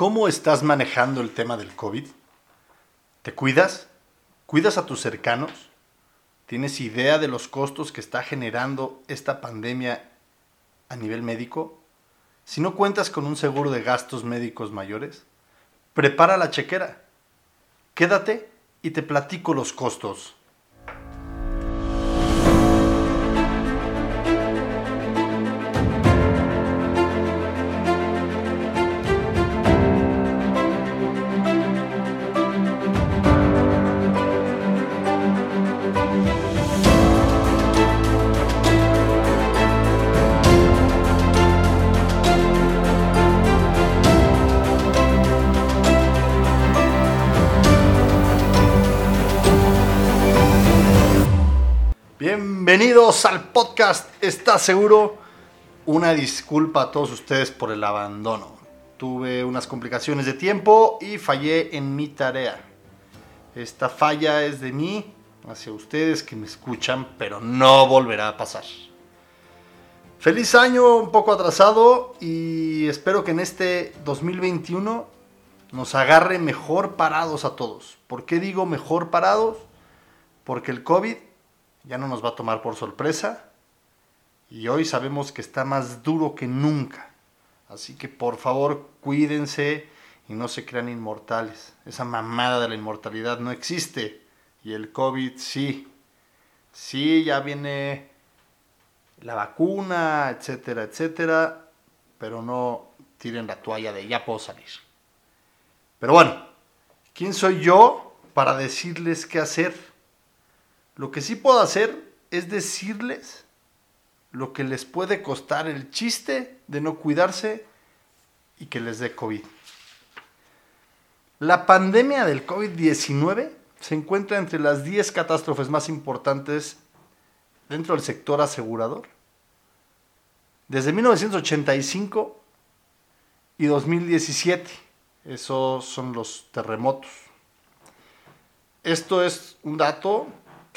¿Cómo estás manejando el tema del COVID? ¿Te cuidas? ¿Cuidas a tus cercanos? ¿Tienes idea de los costos que está generando esta pandemia a nivel médico? Si no cuentas con un seguro de gastos médicos mayores, prepara la chequera. Quédate y te platico los costos. Bienvenidos al podcast ¿Estás seguro? Una disculpa a todos ustedes por el abandono. Tuve unas complicaciones de tiempo y fallé en mi tarea. Esta falla es de mí hacia ustedes que me escuchan, pero no volverá a pasar. Feliz año, un poco atrasado y espero que en este 2021 nos agarre mejor parados a todos. ¿Por qué digo mejor parados? Porque el COVID ya no nos va a tomar por sorpresa y hoy sabemos que está más duro que nunca. Así que por favor cuídense y no se crean inmortales. Esa mamada de la inmortalidad no existe y el COVID sí. Sí, ya viene la vacuna, etcétera, etcétera, pero no tiren la toalla de ya puedo salir. Pero bueno, ¿quién soy yo para decirles qué hacer? Lo que sí puedo hacer es decirles lo que les puede costar el chiste de no cuidarse y que les dé COVID. La pandemia del COVID-19 se encuentra entre las 10 catástrofes más importantes dentro del sector asegurador. Desde 1985 y 2017, esos son los terremotos. Esto es un dato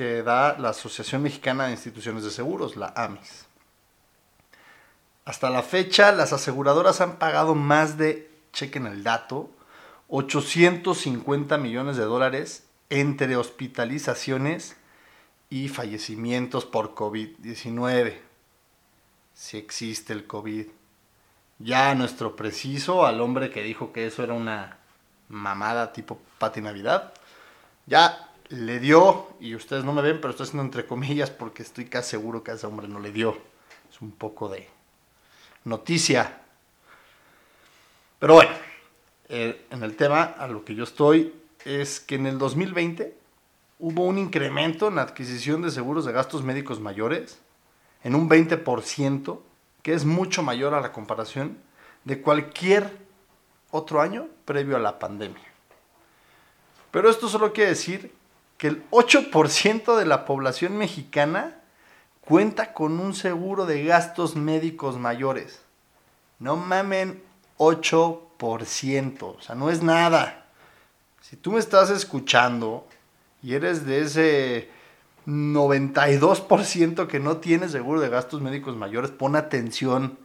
que da la Asociación Mexicana de Instituciones de Seguros, la AMIS. Hasta la fecha, las aseguradoras han pagado más de, chequen el dato, 850 millones de dólares entre hospitalizaciones y fallecimientos por COVID-19. Si existe el COVID. Ya nuestro preciso, al hombre que dijo que eso era una mamada tipo Pati Navidad, ya le dio, y ustedes no me ven, pero estoy haciendo entre comillas porque estoy casi seguro que a ese hombre no le dio. Es un poco de noticia. Pero bueno, eh, en el tema a lo que yo estoy es que en el 2020 hubo un incremento en la adquisición de seguros de gastos médicos mayores en un 20%, que es mucho mayor a la comparación de cualquier otro año previo a la pandemia. Pero esto solo quiere decir que el 8% de la población mexicana cuenta con un seguro de gastos médicos mayores. No mamen, 8%, o sea, no es nada. Si tú me estás escuchando y eres de ese 92% que no tiene seguro de gastos médicos mayores, pon atención,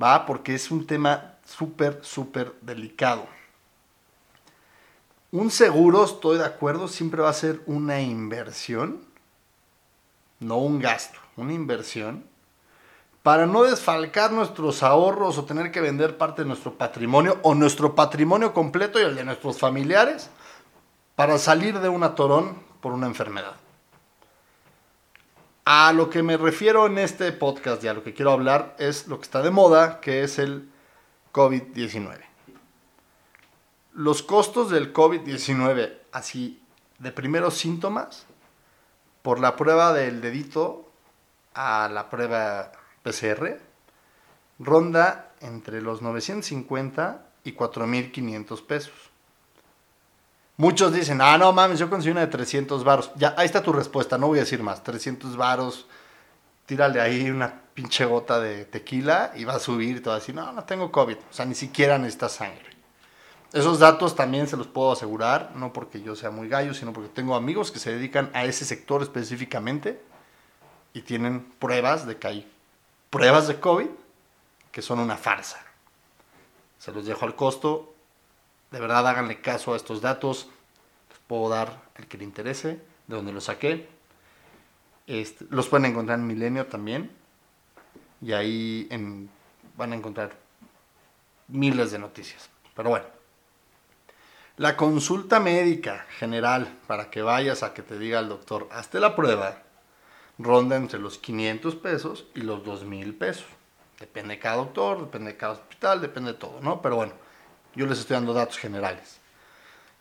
¿va? Porque es un tema súper, súper delicado. Un seguro, estoy de acuerdo, siempre va a ser una inversión, no un gasto, una inversión, para no desfalcar nuestros ahorros o tener que vender parte de nuestro patrimonio o nuestro patrimonio completo y el de nuestros familiares para salir de un atorón por una enfermedad. A lo que me refiero en este podcast y a lo que quiero hablar es lo que está de moda, que es el COVID-19 los costos del COVID-19, así de primeros síntomas, por la prueba del dedito a la prueba PCR, ronda entre los 950 y 4.500 pesos. Muchos dicen, ah, no mames, yo consigo una de 300 varos. Ya, ahí está tu respuesta, no voy a decir más. 300 varos, tírale ahí una pinche gota de tequila y va a subir y todo así. No, no tengo COVID. O sea, ni siquiera necesitas sangre. Esos datos también se los puedo asegurar, no porque yo sea muy gallo, sino porque tengo amigos que se dedican a ese sector específicamente y tienen pruebas de que hay pruebas de COVID que son una farsa. Se los dejo al costo. De verdad, háganle caso a estos datos. Les puedo dar el que le interese, de donde los saqué. Este, los pueden encontrar en Milenio también. Y ahí van a encontrar miles de noticias. Pero bueno. La consulta médica general, para que vayas a que te diga el doctor, hazte la prueba, ronda entre los 500 pesos y los 2 mil pesos. Depende de cada doctor, depende de cada hospital, depende de todo, ¿no? Pero bueno, yo les estoy dando datos generales.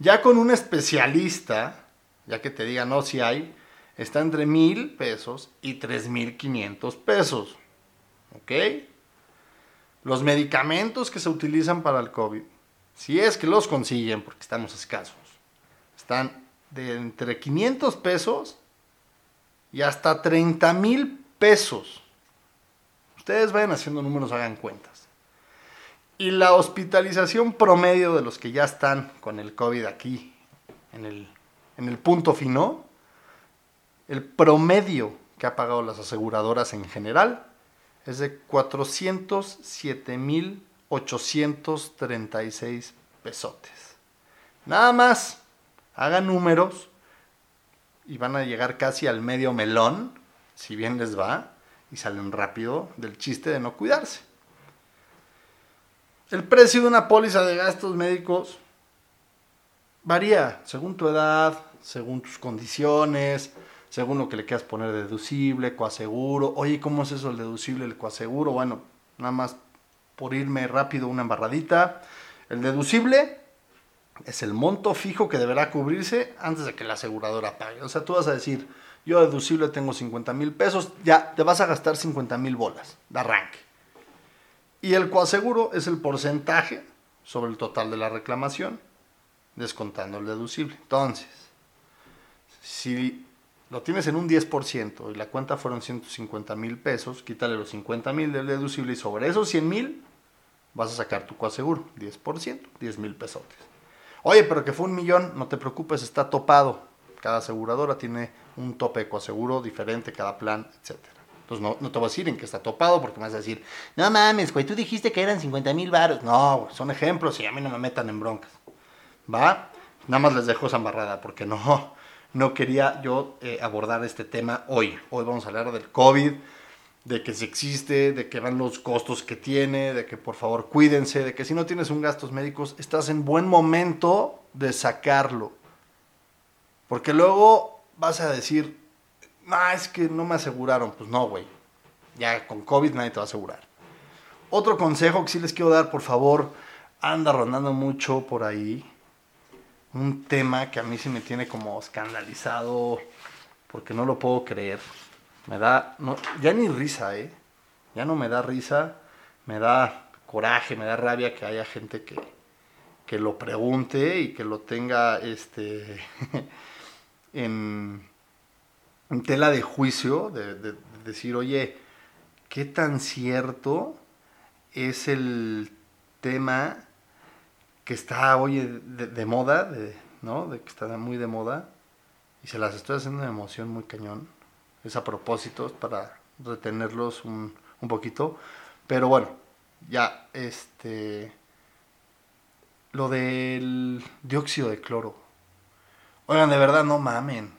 Ya con un especialista, ya que te diga, no, si hay, está entre mil pesos y tres mil quinientos pesos. ¿Ok? Los medicamentos que se utilizan para el COVID, si es que los consiguen, porque estamos escasos, están de entre 500 pesos y hasta 30 mil pesos. Ustedes vayan haciendo números, hagan cuentas. Y la hospitalización promedio de los que ya están con el COVID aquí, en el, en el punto fino, el promedio que ha pagado las aseguradoras en general es de 407.836 pesotes. Nada más, hagan números y van a llegar casi al medio melón, si bien les va, y salen rápido del chiste de no cuidarse. El precio de una póliza de gastos médicos varía según tu edad, según tus condiciones, según lo que le quieras poner deducible, coaseguro. Oye, ¿cómo es eso el deducible, el coaseguro? Bueno, nada más por irme rápido una embarradita. El deducible es el monto fijo que deberá cubrirse antes de que la aseguradora pague. O sea, tú vas a decir, yo deducible tengo 50 mil pesos, ya te vas a gastar 50 mil bolas de arranque. Y el coaseguro es el porcentaje sobre el total de la reclamación, descontando el deducible. Entonces, si lo tienes en un 10% y la cuenta fueron 150 mil pesos, quítale los 50 mil del deducible y sobre esos 100 mil vas a sacar tu coaseguro, 10%, 10 mil pesotes. Oye, pero que fue un millón, no te preocupes, está topado. Cada aseguradora tiene un tope de coaseguro diferente, cada plan, etc. Entonces no, no, te voy a decir en qué está topado porque me vas a decir, no mames, güey, tú dijiste que eran 50 mil varos. No, son ejemplos y a mí no me metan en broncas. ¿Va? Nada más les dejo esa embarrada porque no, no quería yo eh, abordar este tema hoy. Hoy vamos a hablar del COVID, de que si existe, de que van los costos que tiene, de que por favor cuídense, de que si no tienes un gastos médicos, estás en buen momento de sacarlo. Porque luego vas a decir, ah, es que no me aseguraron. Pues no, güey. Ya con COVID nadie te va a asegurar. Otro consejo que sí les quiero dar, por favor, anda rondando mucho por ahí un tema que a mí sí me tiene como escandalizado porque no lo puedo creer. Me da, no, ya ni risa, ¿eh? Ya no me da risa, me da coraje, me da rabia que haya gente que, que lo pregunte y que lo tenga este, en, tela de juicio, de, de, decir, oye, ¿qué tan cierto es el tema que está hoy de, moda, de, ¿no? De que está muy de moda. Y se las estoy haciendo de emoción muy cañón. Es a propósito, para retenerlos un, un poquito. Pero bueno, ya, este... Lo del dióxido de cloro. Oigan, de verdad, no mamen.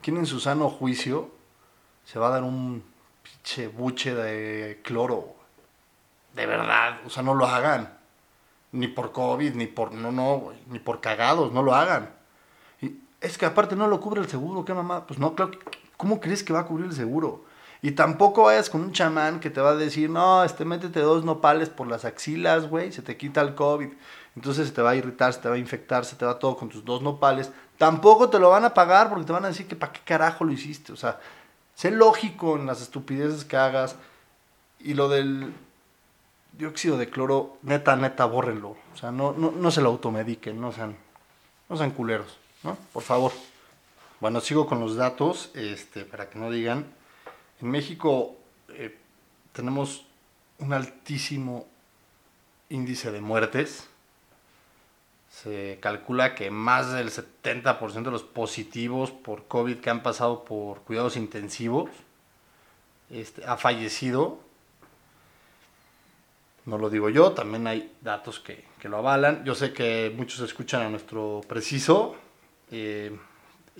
¿Quién en su sano juicio se va a dar un pinche buche de cloro? De verdad, o sea, no lo hagan ni por COVID, ni por, no, no, ni por cagados, no lo hagan. Y es que aparte no lo cubre el seguro, ¿qué mamá? Pues no, claro, ¿cómo crees que va a cubrir el seguro? Y tampoco vayas con un chamán que te va a decir, no, este, métete dos nopales por las axilas, güey, se te quita el COVID. Entonces se te va a irritar, se te va a infectar, se te va todo con tus dos nopales. Tampoco te lo van a pagar porque te van a decir que para qué carajo lo hiciste. O sea, sé lógico en las estupideces que hagas. Y lo del dióxido de cloro, neta, neta, bórrenlo. O sea, no, no, se lo automediquen, no sean, no sean culeros, ¿no? Por favor. Bueno, sigo con los datos, este, para que no digan. En México eh, tenemos un altísimo índice de muertes. Se calcula que más del 70% de los positivos por COVID que han pasado por cuidados intensivos este, ha fallecido no lo digo yo, también hay datos que, lo avalan. Yo sé que muchos escuchan a nuestro preciso. Eh,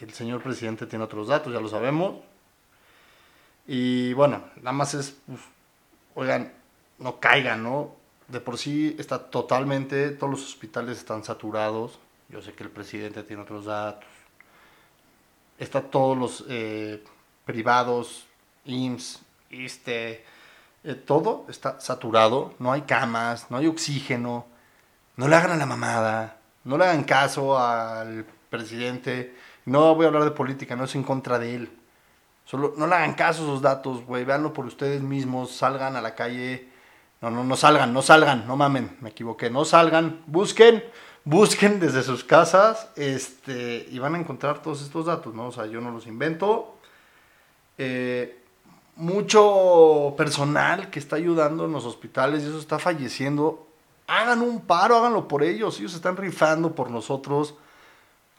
el señor presidente tiene otros datos, ya lo sabemos. Y bueno, nada más es, oigan, no caigan, ¿no? De por sí está totalmente, todos los hospitales están saturados. Yo sé que el presidente tiene otros datos. Está todos los eh, privados, IMSS, ISTE, eh, todo está saturado. No hay camas, no hay oxígeno. No le hagan a la mamada. No le hagan caso al presidente. No voy a hablar de política, no es en contra de él. Solo no le hagan caso a esos datos, güey. Véanlo por ustedes mismos. Salgan a la calle. No, no, no salgan, no salgan. No mamen, me equivoqué. No salgan. Busquen, busquen desde sus casas. Este, y van a encontrar todos estos datos, ¿no? O sea, yo no los invento. Eh, mucho personal que está ayudando en los hospitales y eso está falleciendo. Hagan un paro, háganlo por ellos. Ellos están rifando por nosotros.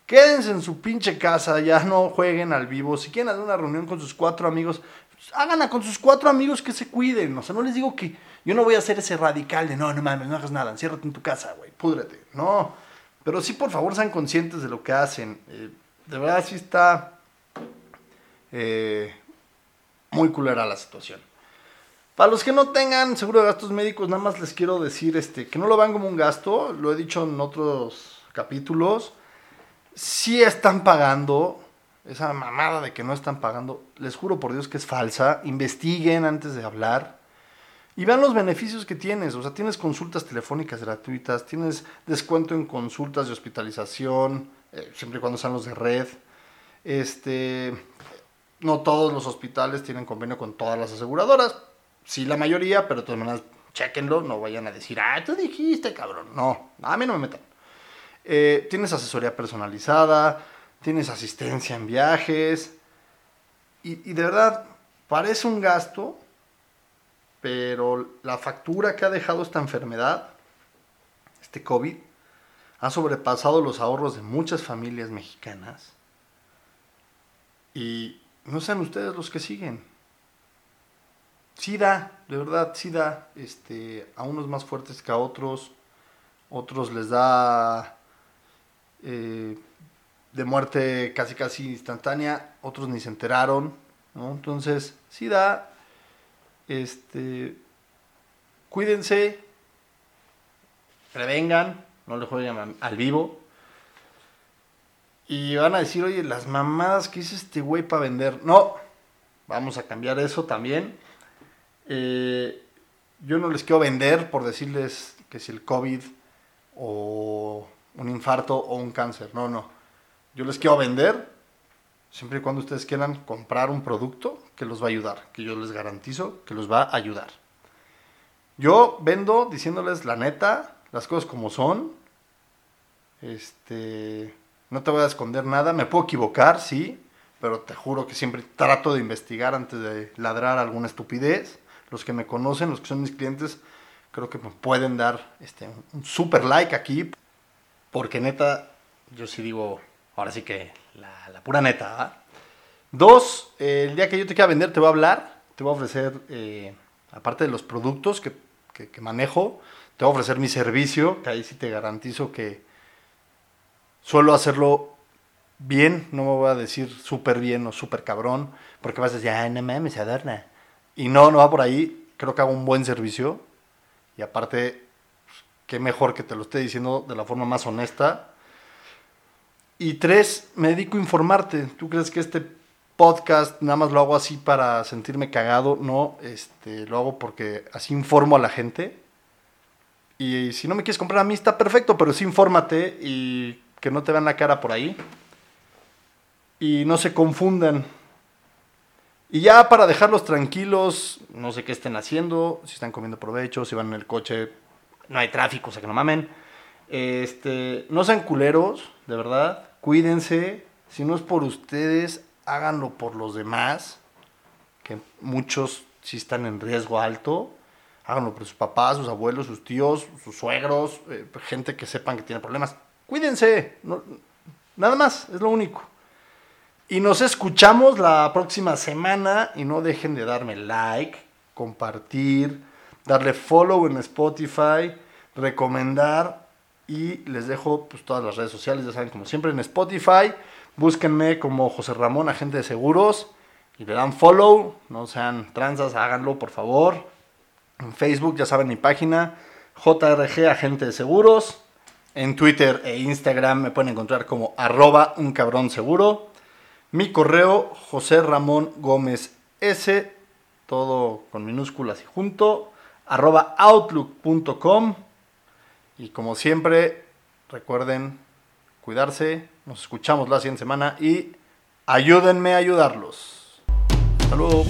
Quédense en su pinche casa, ya no jueguen al vivo. Si quieren hacer una reunión con sus cuatro amigos, pues, háganla con sus cuatro amigos que se cuiden. O sea, no les digo que yo no voy a hacer ese radical de no, no mames, no hagas nada, enciérrate en tu casa, güey, púdrete. No, pero sí, por favor, sean conscientes de lo que hacen. Eh, de verdad, sí está eh, muy culera la situación. Para los que no tengan seguro de gastos médicos, nada más les quiero decir este, que no lo vean como un gasto, lo he dicho en otros capítulos si están pagando, esa mamada de que no están pagando, les juro por Dios que es falsa, investiguen antes de hablar y vean los beneficios que tienes, o sea, tienes consultas telefónicas gratuitas, tienes descuento en consultas de hospitalización, eh, siempre y cuando sean los de red, este, no todos los hospitales tienen convenio con todas las aseguradoras, sí la mayoría, pero de todas maneras, chequenlo, no vayan a decir, ah, tú dijiste, cabrón, no, a mí no me metan. Eh, tienes asesoría personalizada, tienes asistencia en viajes. Y, de verdad, parece un gasto, pero la factura que ha dejado esta enfermedad, este COVID, ha sobrepasado los ahorros de muchas familias mexicanas. Y no sean ustedes los que siguen. Sí da, de verdad, sí da este, a unos más fuertes que a otros. Otros les da eh, de muerte casi casi instantánea, otros ni se enteraron, Entonces, sí da, este, cuídense, prevengan, no le jueguen al vivo. Y van a decir, oye, las mamadas que hizo este güey para vender. No, vamos a cambiar eso también. Eh, yo no les quiero vender por decirles que si el COVID o un infarto o un cáncer. No, no. Yo les quiero vender siempre y cuando ustedes quieran comprar un producto que los va a ayudar, que yo les garantizo que los va a ayudar. Yo vendo diciéndoles la neta, las cosas como son. Este, no te voy a esconder nada, me puedo equivocar, sí, pero te juro que siempre trato de investigar antes de ladrar alguna estupidez. Los que me conocen, los que son mis clientes, creo que me pueden dar este, un super like aquí. Porque neta, yo sí digo, ahora sí que la, pura neta. Dos, el día que yo te quiera vender, te voy a hablar, te voy a ofrecer, eh, aparte de los productos que, manejo, te voy a ofrecer mi servicio, que ahí sí te garantizo que suelo hacerlo bien, no me voy a decir súper bien o súper cabrón, porque vas a decir, ay, no mames, adorna. Y no, no va por ahí, creo que hago un buen servicio y aparte qué mejor que te lo esté diciendo de la forma más honesta. Y tres, me dedico a informarte. ¿Tú crees que este podcast nada más lo hago así para sentirme cagado? No, este, lo hago porque así informo a la gente. Y si no me quieres comprar a mí está perfecto, pero sí infórmate y que no te vean la cara por ahí. Y no se confundan. Y ya para dejarlos tranquilos, no sé qué estén haciendo, si están comiendo provecho, si van en el coche, no hay tráfico, o sea que no mamen. Este, no sean culeros, de verdad. Cuídense. Si no es por ustedes, háganlo por los demás. Que muchos sí están en riesgo alto. Háganlo por sus papás, sus abuelos, sus tíos, sus suegros, eh, gente que sepan que tiene problemas. Cuídense. nada más, es lo único. Y nos escuchamos la próxima semana. Y no dejen de darme like, compartir darle follow en Spotify, recomendar y les dejo pues, todas las redes sociales, ya saben, como siempre en Spotify. Búsquenme como José Ramón, agente de seguros, y le dan follow. No sean tranzas, háganlo por favor. En Facebook, ya saben mi página, JRG Agente de Seguros. En Twitter e Instagram me pueden encontrar como arroba un cabrón seguro. Mi correo, José Ramón Gómez S, todo con minúsculas y junto, arroba outlook.com. Y como siempre, recuerden cuidarse. Nos escuchamos la siguiente semana y ayúdenme a ayudarlos. Hasta luego.